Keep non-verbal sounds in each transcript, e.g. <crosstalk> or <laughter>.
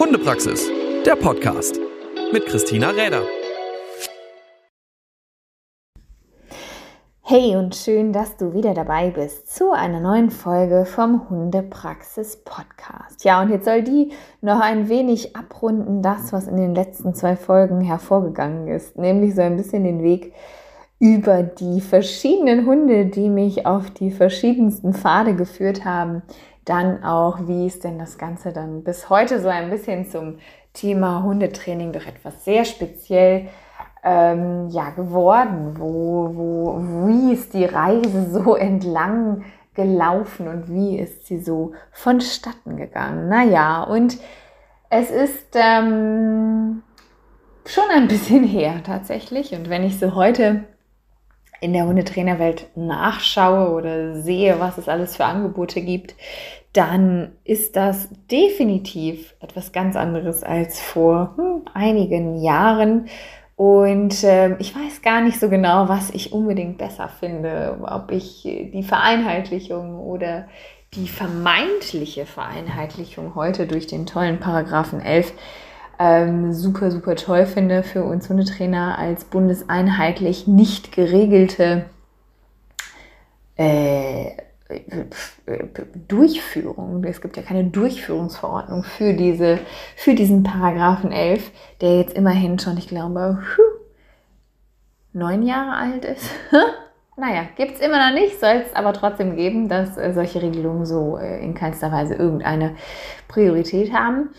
Hundepraxis, der Podcast mit Christina Räder. Hey und schön, dass du wieder dabei bist zu einer neuen Folge vom Hundepraxis Podcast. Ja, und jetzt soll die noch ein wenig abrunden, das, was in den letzten zwei Folgen hervorgegangen ist, nämlich so ein bisschen den Weg über die verschiedenen Hunde, die mich auf die verschiedensten Pfade geführt haben, dann auch, wie ist denn das Ganze dann bis heute so ein bisschen zum Thema Hundetraining doch etwas sehr speziell ähm, ja, geworden? Wo, wo, wie ist die Reise <laughs> so entlang gelaufen und wie ist sie so vonstatten gegangen? Naja, und es ist ähm, schon ein bisschen <laughs> her tatsächlich. Und wenn ich so heute in der Hundetrainerwelt nachschaue oder sehe, was es alles für Angebote gibt, dann ist das definitiv etwas ganz anderes als vor hm, einigen Jahren. Und äh, ich weiß gar nicht so genau, was ich unbedingt besser finde, ob ich die Vereinheitlichung oder die vermeintliche Vereinheitlichung heute durch den tollen Paragraphen 11 ähm, super, super toll finde für uns Hundetrainer als bundeseinheitlich nicht geregelte äh, Durchführung. Es gibt ja keine Durchführungsverordnung für, diese, für diesen Paragraphen 11, der jetzt immerhin schon, ich glaube, neun Jahre alt ist. <laughs> naja, gibt es immer noch nicht, soll es aber trotzdem geben, dass äh, solche Regelungen so äh, in keinster Weise irgendeine Priorität haben.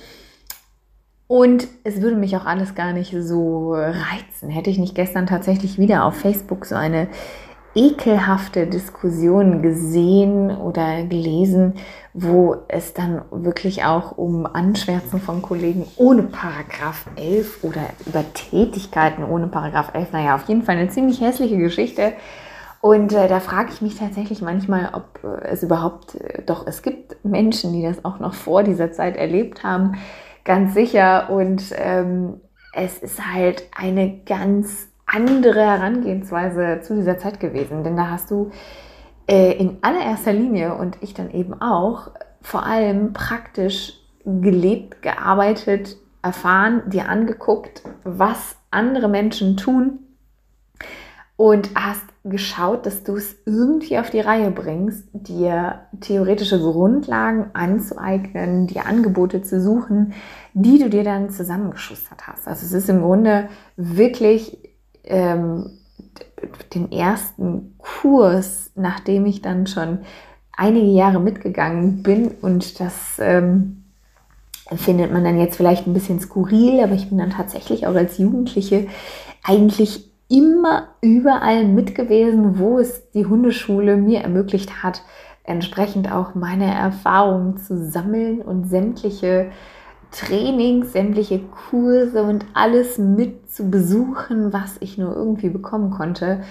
Und es würde mich auch alles gar nicht so reizen. Hätte ich nicht gestern tatsächlich wieder auf Facebook so eine ekelhafte Diskussion gesehen oder gelesen, wo es dann wirklich auch um Anschwärzen von Kollegen ohne Paragraph 11 oder über Tätigkeiten ohne Paragraph 11, naja, auf jeden Fall eine ziemlich hässliche Geschichte. Und äh, da frage ich mich tatsächlich manchmal, ob äh, es überhaupt, äh, doch es gibt Menschen, die das auch noch vor dieser Zeit erlebt haben, ganz sicher. Und ähm, es ist halt eine ganz andere Herangehensweise zu dieser Zeit gewesen. Denn da hast du äh, in allererster Linie und ich dann eben auch vor allem praktisch gelebt, gearbeitet, erfahren, dir angeguckt, was andere Menschen tun und hast geschaut, dass du es irgendwie auf die Reihe bringst, dir theoretische Grundlagen anzueignen, dir Angebote zu suchen, die du dir dann zusammengeschustert hast. Also es ist im Grunde wirklich ähm, den ersten Kurs, nachdem ich dann schon einige Jahre mitgegangen bin und das ähm, findet man dann jetzt vielleicht ein bisschen skurril, aber ich bin dann tatsächlich auch als Jugendliche eigentlich immer überall mit gewesen, wo es die Hundeschule mir ermöglicht hat, entsprechend auch meine Erfahrungen zu sammeln und sämtliche Trainings, sämtliche Kurse und alles mit zu besuchen, was ich nur irgendwie bekommen konnte.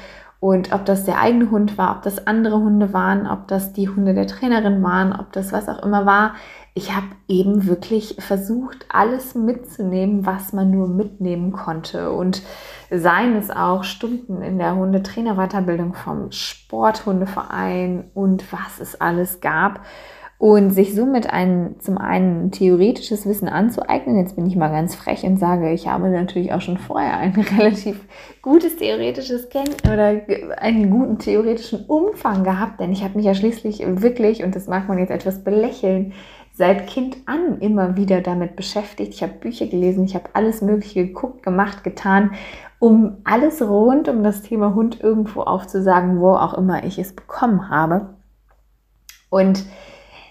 Und ob das der eigene Hund war, ob das andere Hunde waren, ob das die Hunde der Trainerin waren, ob das was auch immer war, ich habe eben wirklich versucht, alles mitzunehmen, was man nur mitnehmen konnte. Und seien es auch Stunden in der Hundetrainerweiterbildung vom Sporthundeverein und was es alles gab. Und sich somit ein, zum einen theoretisches Wissen anzueignen. Jetzt bin ich mal ganz frech und sage, ich habe natürlich auch schon vorher ein <laughs> relativ gutes theoretisches Kennen oder einen guten theoretischen Umfang gehabt, denn ich habe mich ja schließlich wirklich, und das mag man jetzt etwas belächeln, seit Kind an immer wieder damit beschäftigt. Ich habe Bücher gelesen, ich habe alles Mögliche geguckt, gemacht, getan, um alles rund um das Thema Hund irgendwo aufzusagen, wo auch immer ich es bekommen habe. Und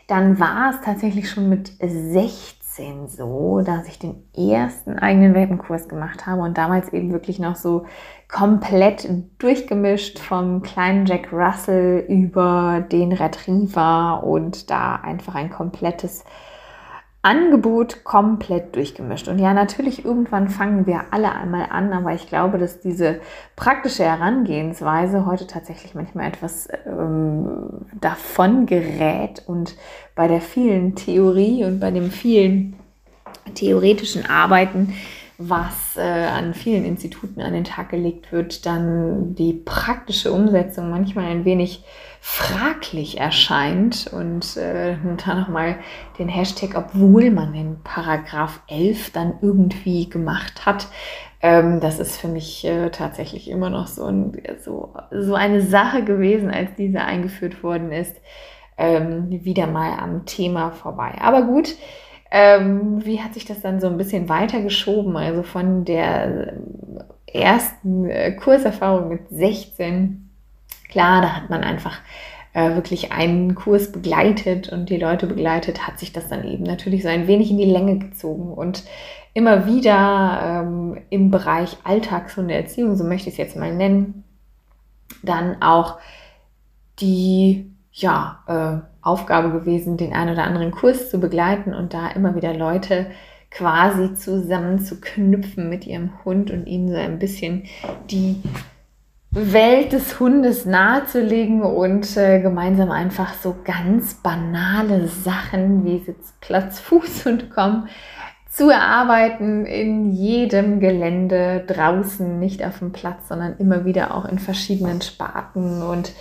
dann war es tatsächlich schon mit 16 so, dass ich den ersten eigenen Welpenkurs gemacht habe und damals eben wirklich noch so komplett durchgemischt vom kleinen Jack Russell über den Retriever und da einfach ein komplettes Angebot komplett durchgemischt. Und ja, natürlich, irgendwann fangen wir alle einmal an, aber ich glaube, dass diese praktische Herangehensweise heute tatsächlich manchmal etwas ähm, davon gerät und bei der vielen Theorie und bei dem vielen theoretischen Arbeiten was äh, an vielen Instituten an den Tag gelegt wird, dann die praktische Umsetzung manchmal ein wenig fraglich erscheint und äh, da nochmal den Hashtag, obwohl man den Paragraph 11 dann irgendwie gemacht hat, ähm, das ist für mich äh, tatsächlich immer noch so, ein, so, so eine Sache gewesen, als diese eingeführt worden ist, ähm, wieder mal am Thema vorbei. Aber gut, ähm, wie hat sich das dann so ein bisschen weitergeschoben? Also von der ersten äh, Kurserfahrung mit 16 Klar, da hat man einfach äh, wirklich einen Kurs begleitet und die Leute begleitet, hat sich das dann eben natürlich so ein wenig in die Länge gezogen und immer wieder ähm, im Bereich Alltagshundeerziehung, so möchte ich es jetzt mal nennen, dann auch die ja, äh, Aufgabe gewesen, den einen oder anderen Kurs zu begleiten und da immer wieder Leute quasi zusammen zu knüpfen mit ihrem Hund und ihnen so ein bisschen die Welt des Hundes nahezulegen und äh, gemeinsam einfach so ganz banale Sachen wie Sitz, Platz, <laughs> Fuß und Komm zu erarbeiten in jedem Gelände draußen, nicht auf dem Platz, sondern immer wieder auch in verschiedenen Sparten. Und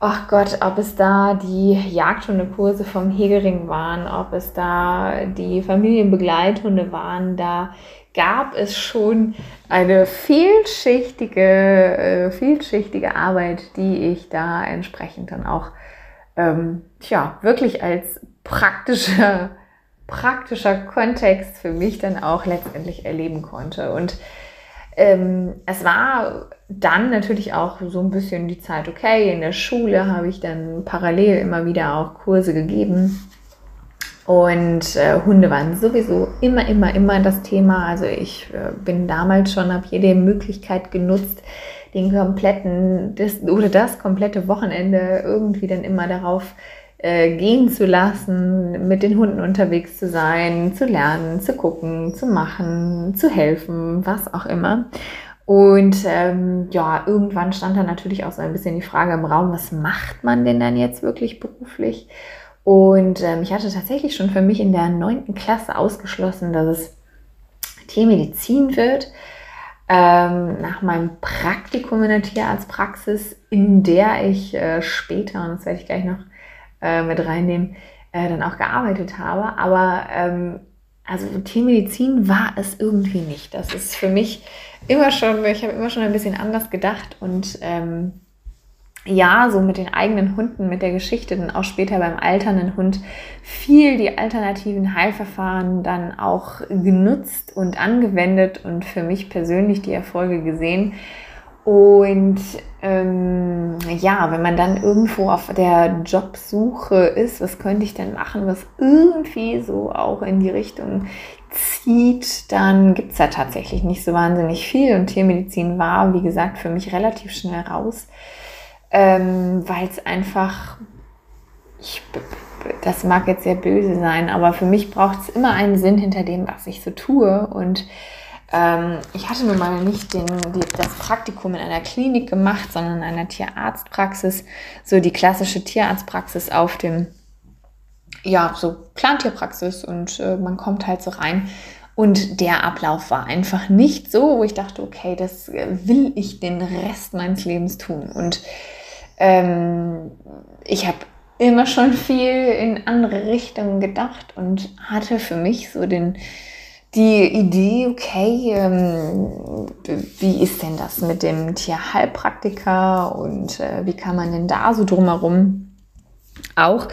ach Gott, ob es da die Jagdhundekurse vom Hegering waren, ob es da die Familienbegleithunde waren, da gab es schon eine vielschichtige, äh, vielschichtige Arbeit, die ich da entsprechend dann auch ähm, tja, wirklich als praktischer, praktischer Kontext für mich dann auch letztendlich erleben konnte. Und ähm, es war dann natürlich auch so ein bisschen die Zeit, okay, in der Schule habe ich dann parallel immer wieder auch Kurse gegeben und äh, Hunde waren sowieso immer, immer, immer das Thema. Also ich äh, bin damals schon, habe jede Möglichkeit genutzt, den kompletten, das, oder das komplette Wochenende irgendwie dann immer darauf äh, gehen zu lassen, mit den Hunden unterwegs zu sein, zu lernen, zu gucken, zu machen, zu helfen, was auch immer. Und ähm, ja, irgendwann stand da natürlich auch so ein bisschen die Frage im Raum, was macht man denn dann jetzt wirklich beruflich? Und ähm, ich hatte tatsächlich schon für mich in der neunten Klasse ausgeschlossen, dass es Tiermedizin wird. Ähm, nach meinem Praktikum in der Tierarztpraxis, in der ich äh, später, und das werde ich gleich noch äh, mit reinnehmen, äh, dann auch gearbeitet habe. Aber ähm, also Tiermedizin war es irgendwie nicht. Das ist für mich immer schon, ich habe immer schon ein bisschen anders gedacht und ähm, ja, so mit den eigenen Hunden, mit der Geschichte, dann auch später beim alternden Hund viel die alternativen Heilverfahren dann auch genutzt und angewendet und für mich persönlich die Erfolge gesehen. Und ähm, ja, wenn man dann irgendwo auf der Jobsuche ist, was könnte ich denn machen, was irgendwie so auch in die Richtung zieht, dann gibt es da tatsächlich nicht so wahnsinnig viel. Und Tiermedizin war, wie gesagt, für mich relativ schnell raus ähm, weil es einfach, ich, das mag jetzt sehr böse sein, aber für mich braucht es immer einen Sinn hinter dem, was ich so tue. Und ähm, ich hatte nun mal nicht den, die, das Praktikum in einer Klinik gemacht, sondern in einer Tierarztpraxis, so die klassische Tierarztpraxis auf dem, ja, so Plantierpraxis und äh, man kommt halt so rein. Und der Ablauf war einfach nicht so, wo ich dachte, okay, das äh, will ich den Rest meines Lebens tun. Und ähm, ich habe immer schon viel in andere Richtungen gedacht und hatte für mich so den, die Idee, okay, ähm, wie ist denn das mit dem Tierheilpraktiker und äh, wie kann man denn da so drumherum auch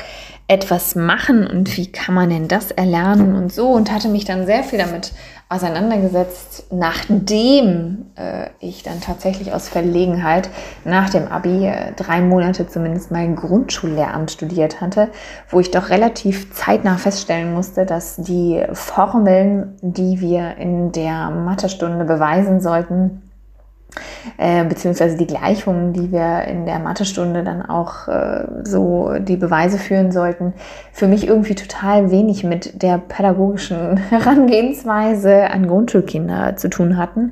etwas machen und wie kann man denn das erlernen und so und hatte mich dann sehr viel damit auseinandergesetzt, nachdem äh, ich dann tatsächlich aus Verlegenheit nach dem Abi äh, drei Monate zumindest mal Grundschullehramt studiert hatte, wo ich doch relativ zeitnah feststellen musste, dass die Formeln, die wir in der Mathestunde beweisen sollten, äh, beziehungsweise die Gleichungen, die wir in der Mathestunde dann auch äh, so die Beweise führen sollten, für mich irgendwie total wenig mit der pädagogischen <laughs> Herangehensweise an Grundschulkinder zu tun hatten.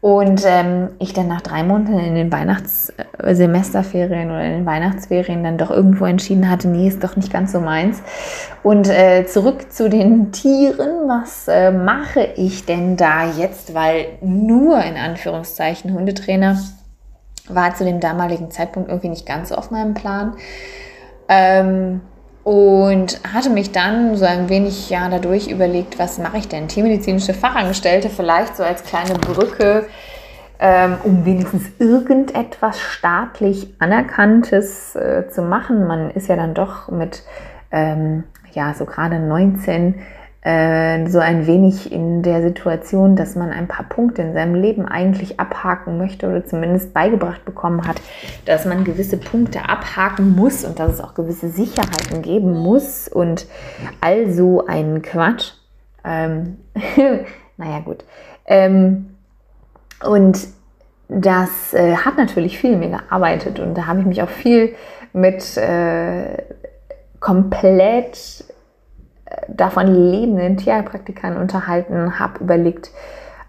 Und ähm, ich dann nach drei Monaten in den Weihnachtssemesterferien oder in den Weihnachtsferien dann doch irgendwo entschieden hatte, nee, ist doch nicht ganz so meins. Und äh, zurück zu den Tieren. Was äh, mache ich denn da jetzt? Weil nur in Anführungszeichen Hundetrainer war zu dem damaligen Zeitpunkt irgendwie nicht ganz so auf meinem Plan. Ähm, und hatte mich dann so ein wenig ja dadurch überlegt, was mache ich denn? Tiermedizinische Fachangestellte vielleicht so als kleine Brücke, ähm, um wenigstens irgendetwas staatlich Anerkanntes äh, zu machen. Man ist ja dann doch mit ähm, ja so gerade 19 äh, so ein wenig in der Situation, dass man ein paar Punkte in seinem Leben eigentlich abhaken möchte oder zumindest beigebracht bekommen hat, dass man gewisse Punkte abhaken muss und dass es auch gewisse Sicherheiten geben muss und also ein Quatsch. Ähm, <laughs> naja, gut. Ähm, und das äh, hat natürlich viel mir gearbeitet und da habe ich mich auch viel mit äh, komplett davon lebenden Tierheilpraktikern unterhalten, habe überlegt,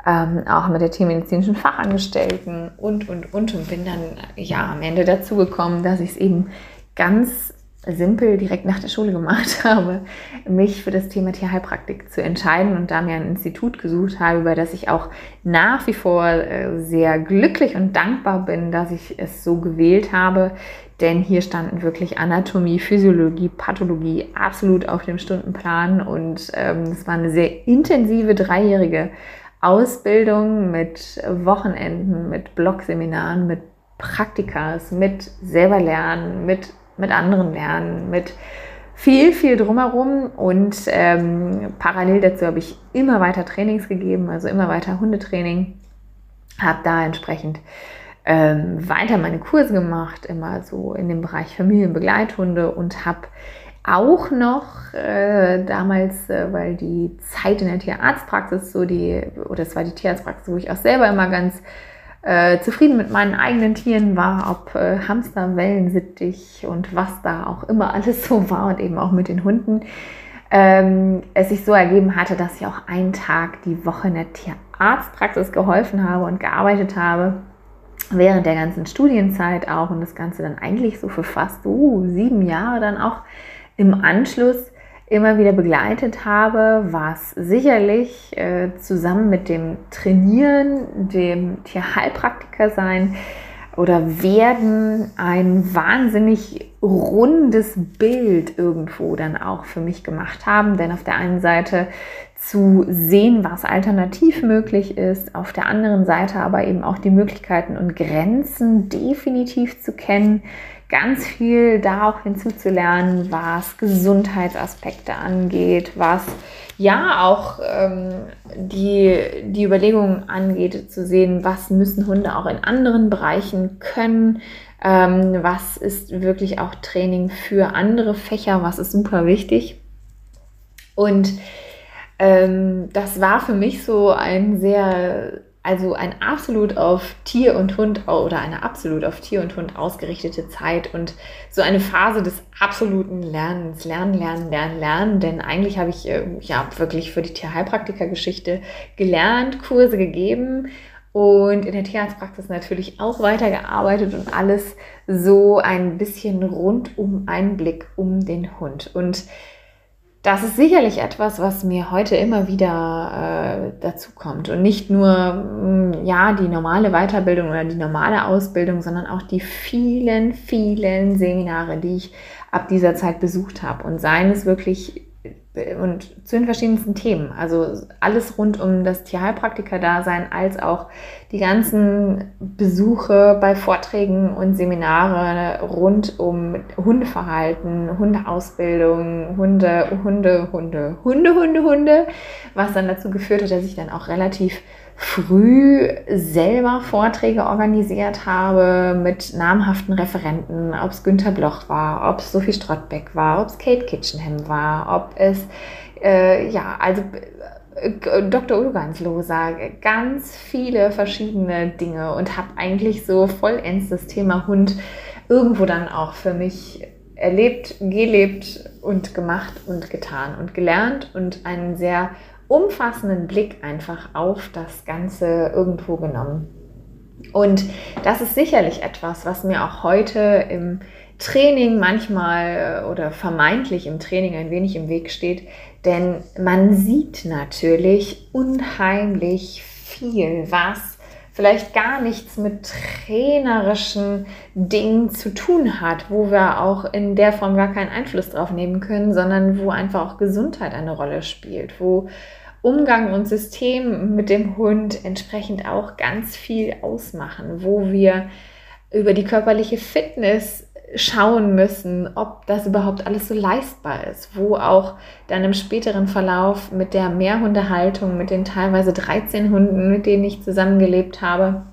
ähm, auch mit der tiermedizinischen Fachangestellten und, und, und und bin dann ja am Ende dazu gekommen, dass ich es eben ganz simpel direkt nach der Schule gemacht <laughs> habe, mich für das Thema Tierheilpraktik zu entscheiden und da mir ein Institut gesucht habe, über das ich auch nach wie vor äh, sehr glücklich und dankbar bin, dass ich es so gewählt habe, denn hier standen wirklich Anatomie, Physiologie, Pathologie absolut auf dem Stundenplan. Und ähm, es war eine sehr intensive dreijährige Ausbildung mit Wochenenden, mit Blogseminaren, mit Praktikas, mit selber lernen, mit mit anderen lernen, mit viel, viel drumherum. Und ähm, parallel dazu habe ich immer weiter Trainings gegeben, also immer weiter Hundetraining, habe da entsprechend ähm, weiter meine Kurse gemacht, immer so in dem Bereich Familienbegleithunde und habe auch noch äh, damals, äh, weil die Zeit in der Tierarztpraxis so die, oder es war die Tierarztpraxis, wo ich auch selber immer ganz äh, zufrieden mit meinen eigenen Tieren war, ob äh, Hamster, Wellensittich und was da auch immer <laughs> alles so war und eben auch mit den Hunden, ähm, es sich so ergeben hatte, dass ich auch einen Tag die Woche in der Tierarztpraxis geholfen habe und gearbeitet habe, während der ganzen Studienzeit auch und das Ganze dann eigentlich so für fast uh, sieben Jahre dann auch im Anschluss immer wieder begleitet habe, was sicherlich äh, zusammen mit dem Trainieren, dem Tierheilpraktiker sein oder werden ein wahnsinnig rundes Bild irgendwo dann auch für mich gemacht haben. Denn auf der einen Seite zu sehen, was alternativ möglich ist, auf der anderen Seite aber eben auch die Möglichkeiten und Grenzen definitiv zu kennen, ganz viel da auch hinzuzulernen, was Gesundheitsaspekte angeht, was ja auch ähm, die, die Überlegungen angeht, zu sehen, was müssen Hunde auch in anderen Bereichen können, ähm, was ist wirklich auch Training für andere Fächer, was ist super wichtig. Und ähm, das war für mich so ein sehr also ein absolut auf Tier und Hund oder eine absolut auf Tier und Hund ausgerichtete Zeit und so eine Phase des absoluten Lernens, Lernen, Lernen, Lernen, Lernen. Denn eigentlich habe ich äh, ja wirklich für die Tierheilpraktiker-Geschichte gelernt, Kurse gegeben und in der Tierarztpraxis natürlich auch weitergearbeitet und alles so ein bisschen rund um einen Blick um den Hund. Und das ist sicherlich etwas, was mir heute immer wieder äh, dazu kommt. Und nicht nur mh, mm, ja, die normale Weiterbildung oder die normale Ausbildung, sondern auch die vielen, vielen Seminare, die ich ab dieser Zeit besucht habe. Und seien es wirklich und zu den verschiedensten Themen. Also alles rund um das Tierheilpraktiker-Dasein, als auch die ganzen Besuche bei Vorträgen und Seminare rund um Hundeverhalten, Hundeausbildung, Hunde, Hunde, Hunde, Hunde, Hunde, Hunde, was dann dazu geführt hat, dass ich dann auch relativ früh selber Vorträge organisiert habe mit namhaften Referenten, ob es Günter Bloch war, ob es Sophie Strottbeck war, ob es Kate Kitchenham war, ob es, äh, ja, also äh, Dr. Udo Gansloser, ganz viele verschiedene Dinge und habe eigentlich so vollends das Thema Hund irgendwo dann auch für mich erlebt, gelebt und gemacht und getan und gelernt und einen sehr umfassenden Blick einfach auf das Ganze irgendwo genommen. Und das ist sicherlich etwas, was mir auch heute im Training manchmal äh, oder vermeintlich im Training ein wenig im Weg steht, denn man sieht natürlich unheimlich viel, was vielleicht gar nichts mit trainerischen Dingen zu tun hat, wo wir auch in der Form gar keinen Einfluss drauf nehmen können, sondern wo einfach auch Gesundheit eine Rolle spielt, wo Umgang und System mit dem Hund entsprechend auch ganz viel ausmachen, wo wir über die körperliche Fitness schauen müssen, ob das überhaupt alles so leistbar ist, wo auch dann im späteren Verlauf mit der Mehrhundehaltung, mit den teilweise 13 Hunden, mit denen ich zusammengelebt habe,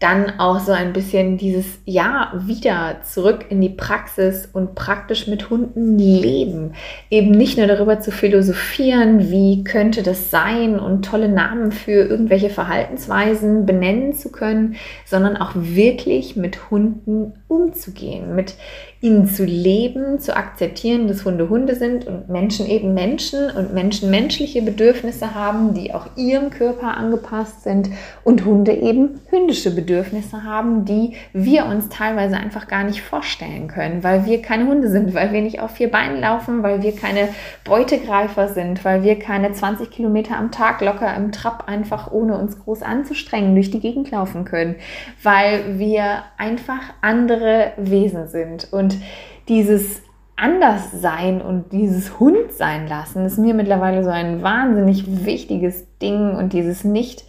dann auch so ein bisschen dieses Ja wieder zurück in die Praxis und praktisch mit Hunden leben. Eben nicht nur darüber zu philosophieren, wie könnte das sein und tolle Namen für irgendwelche Verhaltensweisen benennen zu können, sondern auch wirklich mit Hunden umzugehen, mit ihnen zu leben, zu akzeptieren, dass Hunde Hunde sind und Menschen eben Menschen und Menschen menschliche Bedürfnisse haben, die auch ihrem Körper angepasst sind und Hunde eben hündische Bedürfnisse haben, die wir uns teilweise einfach gar nicht vorstellen können, weil wir keine Hunde sind, weil wir nicht auf vier Beinen laufen, weil wir keine Beutegreifer sind, weil wir keine 20 Kilometer am Tag locker im Trab einfach ohne uns groß anzustrengen durch die Gegend laufen können, weil wir einfach andere Wesen sind und und dieses Anderssein und dieses Hund sein lassen ist mir mittlerweile so ein wahnsinnig wichtiges Ding und dieses nicht,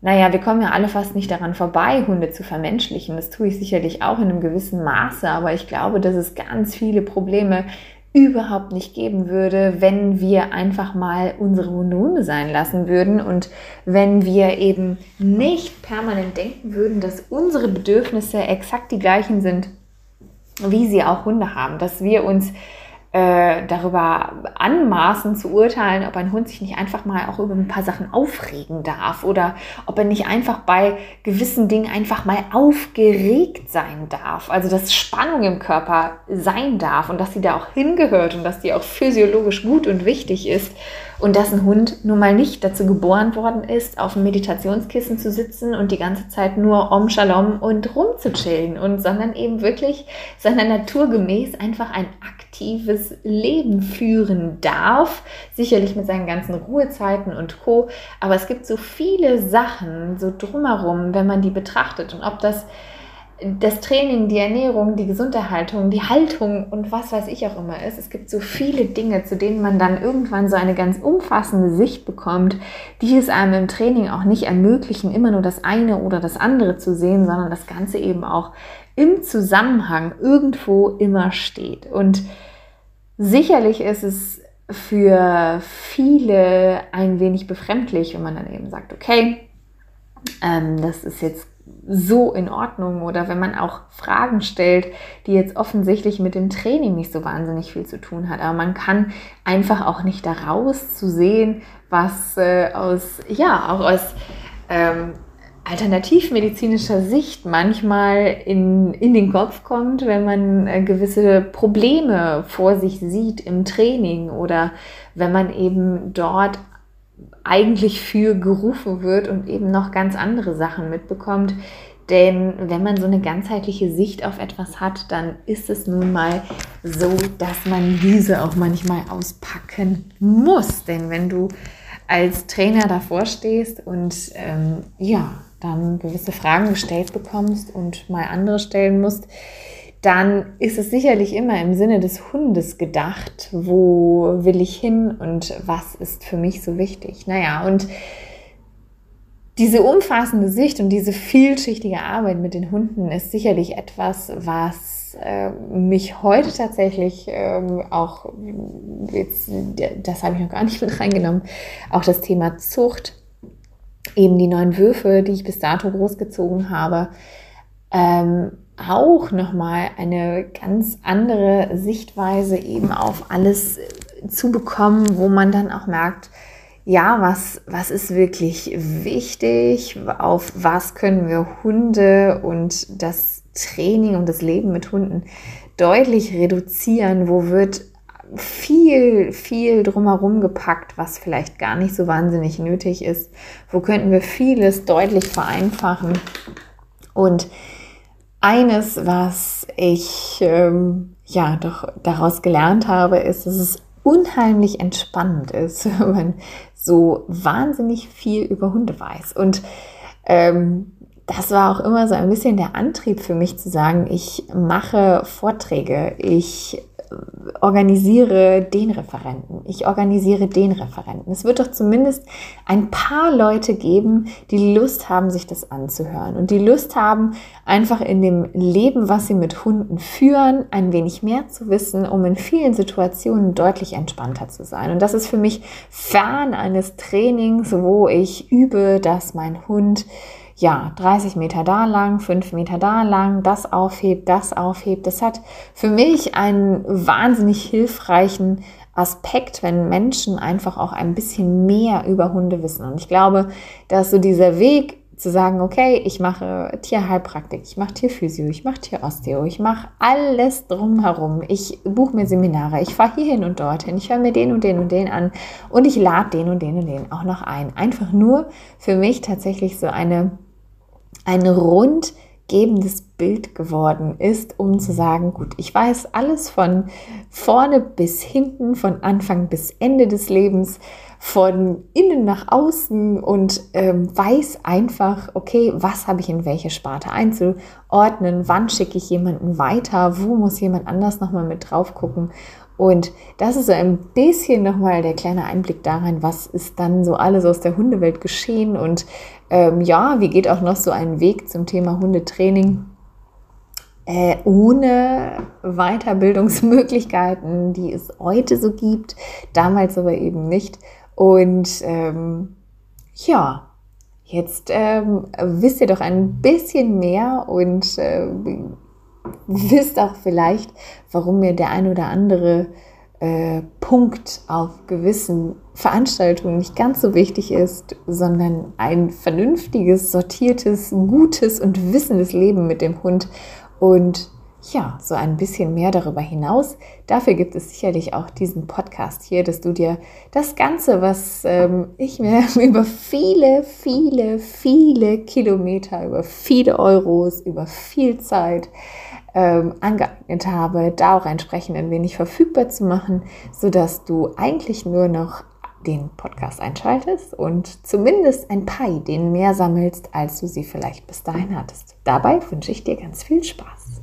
naja, wir kommen ja alle fast nicht daran vorbei, Hunde zu vermenschlichen. Das tue ich sicherlich auch in einem gewissen Maße, aber ich glaube, dass es ganz viele Probleme überhaupt nicht geben würde, wenn wir einfach mal unsere Hunde Hunde sein lassen würden und wenn wir eben nicht permanent denken würden, dass unsere Bedürfnisse exakt die gleichen sind wie sie auch Hunde haben, dass wir uns äh, darüber anmaßen zu urteilen, ob ein Hund sich nicht einfach mal auch über ein paar Sachen aufregen darf oder ob er nicht einfach bei gewissen Dingen einfach mal aufgeregt sein darf. Also dass Spannung im Körper sein darf und dass sie da auch hingehört und dass die auch physiologisch gut und wichtig ist und dass ein Hund nun mal nicht dazu geboren worden ist, auf dem Meditationskissen zu sitzen und die ganze Zeit nur Om Shalom und rumzuchillen und sondern eben wirklich seiner Natur gemäß einfach ein aktives Leben führen darf, sicherlich mit seinen ganzen Ruhezeiten und Co. Aber es gibt so viele Sachen so drumherum, wenn man die betrachtet und ob das das Training, die Ernährung, die Gesunderhaltung, die Haltung und was weiß ich auch immer ist. Es gibt so viele Dinge, zu denen man dann irgendwann so eine ganz umfassende Sicht bekommt, die es einem im Training auch nicht ermöglichen, immer nur das eine oder das andere zu sehen, sondern das Ganze eben auch im Zusammenhang irgendwo immer steht. Und sicherlich ist es für viele ein wenig befremdlich, wenn man dann eben sagt, okay, ähm, das ist jetzt so in Ordnung oder wenn man auch Fragen stellt, die jetzt offensichtlich mit dem Training nicht so wahnsinnig viel zu tun hat. Aber man kann einfach auch nicht daraus zu sehen, was äh, aus, ja, auch aus ähm, alternativmedizinischer Sicht manchmal in, in den Kopf kommt, wenn man äh, gewisse Probleme vor sich sieht im Training oder wenn man eben dort eigentlich für gerufen wird und eben noch ganz andere Sachen mitbekommt. Denn wenn man so eine ganzheitliche Sicht auf etwas hat, dann ist es nun mal so, dass man diese auch manchmal auspacken muss. Denn wenn du als Trainer davor stehst und ähm, ja, dann gewisse Fragen gestellt bekommst und mal andere stellen musst, dann ist es sicherlich immer im Sinne des Hundes gedacht, wo will ich hin und was ist für mich so wichtig. Naja, und diese umfassende Sicht und diese vielschichtige Arbeit mit den Hunden ist sicherlich etwas, was äh, mich heute tatsächlich ähm, auch, jetzt, das habe ich noch gar nicht mit reingenommen, auch das Thema Zucht, eben die neuen Würfe, die ich bis dato großgezogen habe, ähm, auch nochmal eine ganz andere Sichtweise eben auf alles zu bekommen, wo man dann auch merkt, ja, was, was ist wirklich wichtig, auf was können wir Hunde und das Training und das Leben mit Hunden deutlich reduzieren, wo wird viel, viel drumherum gepackt, was vielleicht gar nicht so wahnsinnig nötig ist. Wo könnten wir vieles deutlich vereinfachen? Und eines, was ich ähm, ja doch daraus gelernt habe, ist, dass es unheimlich entspannend ist, <laughs> wenn man so wahnsinnig viel über Hunde weiß. Und ähm, das war auch immer so ein bisschen der Antrieb für mich zu sagen, ich mache Vorträge, ich organisiere den Referenten, ich organisiere den Referenten. Es wird doch zumindest ein paar Leute geben, die Lust haben, sich das anzuhören und die Lust haben, einfach in dem Leben, was sie mit Hunden führen, ein wenig mehr zu wissen, um in vielen Situationen deutlich entspannter zu sein. Und das ist für mich fern eines Trainings, wo ich übe, dass mein Hund ja, 30 Meter da lang, 5 Meter da lang, das aufhebt, das aufhebt. Das hat für mich einen wahnsinnig hilfreichen Aspekt, wenn Menschen einfach auch ein bisschen mehr über Hunde wissen. Und ich glaube, dass so dieser Weg zu sagen, okay, ich mache Tierheilpraktik, ich mache Tierphysio, ich mache Tierosteo, ich mache alles drumherum, ich buche mir Seminare, ich fahre hierhin und dorthin, ich höre mir den und den und den an und ich lade den und den und den auch noch ein. Einfach nur für mich tatsächlich so eine ein rundgebendes Bild geworden ist, um zu sagen, gut, ich weiß alles von vorne bis hinten, von Anfang bis Ende des Lebens, von innen nach außen und ähm, weiß einfach, okay, was habe ich in welche Sparte einzuordnen, wann schicke ich jemanden weiter, wo muss jemand anders nochmal mit drauf gucken. Und das ist so ein bisschen nochmal der kleine Einblick darin, was ist dann so alles aus der Hundewelt geschehen und ähm, ja, wie geht auch noch so ein Weg zum Thema Hundetraining äh, ohne Weiterbildungsmöglichkeiten, die es heute so gibt, damals aber eben nicht. Und ähm, ja, jetzt ähm, wisst ihr doch ein bisschen mehr und äh, <laughs> wisst auch vielleicht, warum mir der ein oder andere äh, Punkt auf gewissen Veranstaltungen nicht ganz so wichtig ist, sondern ein vernünftiges, sortiertes, gutes und wissendes Leben mit dem Hund. Und ja, so ein bisschen mehr darüber hinaus. Dafür gibt es sicherlich auch diesen Podcast hier, dass du dir das Ganze, was ähm, ich mir <laughs> über viele, viele, viele Kilometer, über viele Euros, über viel Zeit ähm, angeeignet habe, da auch entsprechend ein wenig verfügbar zu machen, sodass du eigentlich nur noch den Podcast einschaltest und zumindest ein paar Ideen mehr sammelst, als du sie vielleicht bis dahin hattest. Dabei wünsche ich dir ganz viel Spaß.